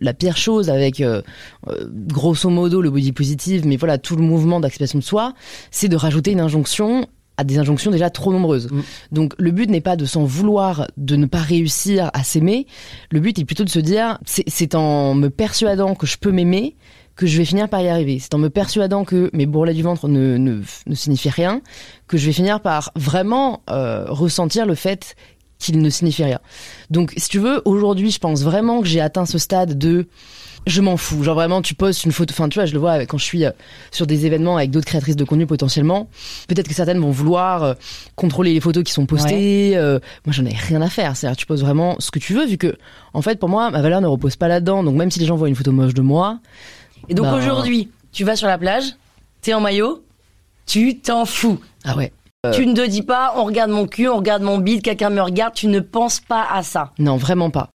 la pire chose avec euh, euh, grosso modo le body positive, mais voilà tout le mouvement d'acceptation de soi, c'est de rajouter une injonction à des injonctions déjà trop nombreuses. Mm. Donc le but n'est pas de s'en vouloir de ne pas réussir à s'aimer, le but est plutôt de se dire c'est- c'est en me persuadant que je peux m'aimer que je vais finir par y arriver. C'est en me persuadant que mes bourrelets du ventre ne, ne, ne signifient rien que je vais finir par vraiment euh, ressentir le fait qu'il ne signifie rien. Donc, si tu veux, aujourd'hui, je pense vraiment que j'ai atteint ce stade de je m'en fous. Genre vraiment, tu postes une photo. Enfin, tu vois, je le vois quand je suis euh, sur des événements avec d'autres créatrices de contenu potentiellement. Peut-être que certaines vont vouloir euh, contrôler les photos qui sont postées. Euh, moi, j'en ai rien à faire. C'est-à-dire, tu poses vraiment ce que tu veux, vu que, en fait, pour moi, ma valeur ne repose pas là-dedans. Donc, même si les gens voient une photo moche de moi, Et donc Bah. aujourd'hui, tu vas sur la plage, t'es en maillot, tu t'en fous. ah ouais. Tu ne te dis pas, on regarde mon cul, on regarde mon bide, quelqu'un me regarde, tu ne penses pas à ça. Non, vraiment pas.